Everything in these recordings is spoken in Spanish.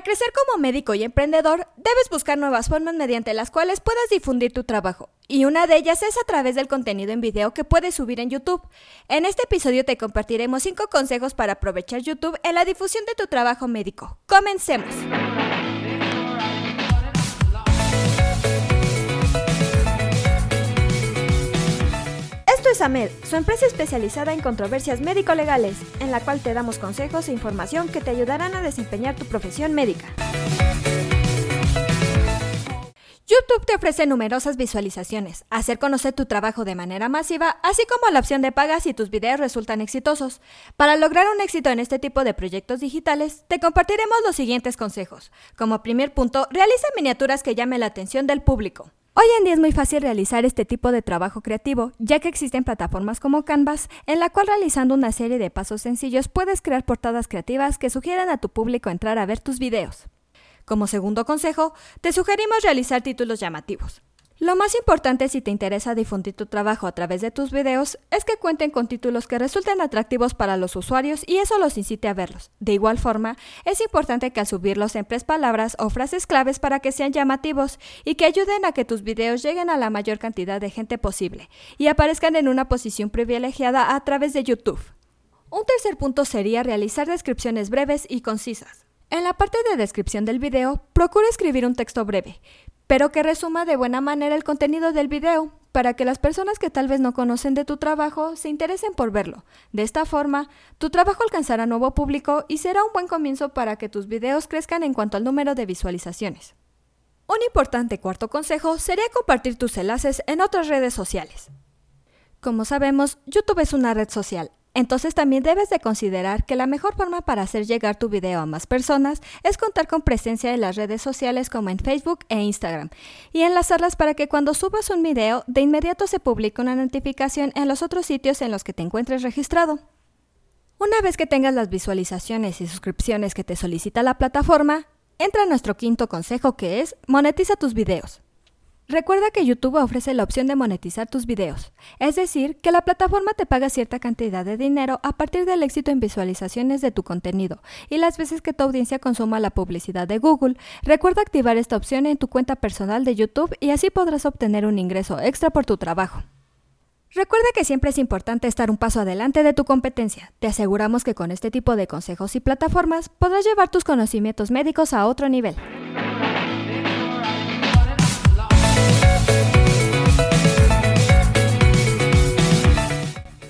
Para crecer como médico y emprendedor, debes buscar nuevas formas mediante las cuales puedas difundir tu trabajo, y una de ellas es a través del contenido en video que puedes subir en YouTube. En este episodio te compartiremos 5 consejos para aprovechar YouTube en la difusión de tu trabajo médico. Comencemos. Esto es AMED, su empresa especializada en controversias médico-legales, en la cual te damos consejos e información que te ayudarán a desempeñar tu profesión médica. YouTube te ofrece numerosas visualizaciones, hacer conocer tu trabajo de manera masiva, así como la opción de paga si tus videos resultan exitosos. Para lograr un éxito en este tipo de proyectos digitales, te compartiremos los siguientes consejos. Como primer punto, realiza miniaturas que llamen la atención del público. Hoy en día es muy fácil realizar este tipo de trabajo creativo, ya que existen plataformas como Canvas, en la cual realizando una serie de pasos sencillos puedes crear portadas creativas que sugieran a tu público entrar a ver tus videos. Como segundo consejo, te sugerimos realizar títulos llamativos. Lo más importante si te interesa difundir tu trabajo a través de tus videos es que cuenten con títulos que resulten atractivos para los usuarios y eso los incite a verlos. De igual forma, es importante que al subirlos emplees palabras o frases claves para que sean llamativos y que ayuden a que tus videos lleguen a la mayor cantidad de gente posible y aparezcan en una posición privilegiada a través de YouTube. Un tercer punto sería realizar descripciones breves y concisas. En la parte de descripción del video, procura escribir un texto breve, pero que resuma de buena manera el contenido del video, para que las personas que tal vez no conocen de tu trabajo se interesen por verlo. De esta forma, tu trabajo alcanzará nuevo público y será un buen comienzo para que tus videos crezcan en cuanto al número de visualizaciones. Un importante cuarto consejo sería compartir tus enlaces en otras redes sociales. Como sabemos, YouTube es una red social, entonces también debes de considerar que la mejor forma para hacer llegar tu video a más personas es contar con presencia en las redes sociales como en Facebook e Instagram y enlazarlas para que cuando subas un video de inmediato se publique una notificación en los otros sitios en los que te encuentres registrado. Una vez que tengas las visualizaciones y suscripciones que te solicita la plataforma, entra a nuestro quinto consejo que es monetiza tus videos. Recuerda que YouTube ofrece la opción de monetizar tus videos, es decir, que la plataforma te paga cierta cantidad de dinero a partir del éxito en visualizaciones de tu contenido y las veces que tu audiencia consuma la publicidad de Google. Recuerda activar esta opción en tu cuenta personal de YouTube y así podrás obtener un ingreso extra por tu trabajo. Recuerda que siempre es importante estar un paso adelante de tu competencia. Te aseguramos que con este tipo de consejos y plataformas podrás llevar tus conocimientos médicos a otro nivel.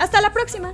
Hasta la próxima.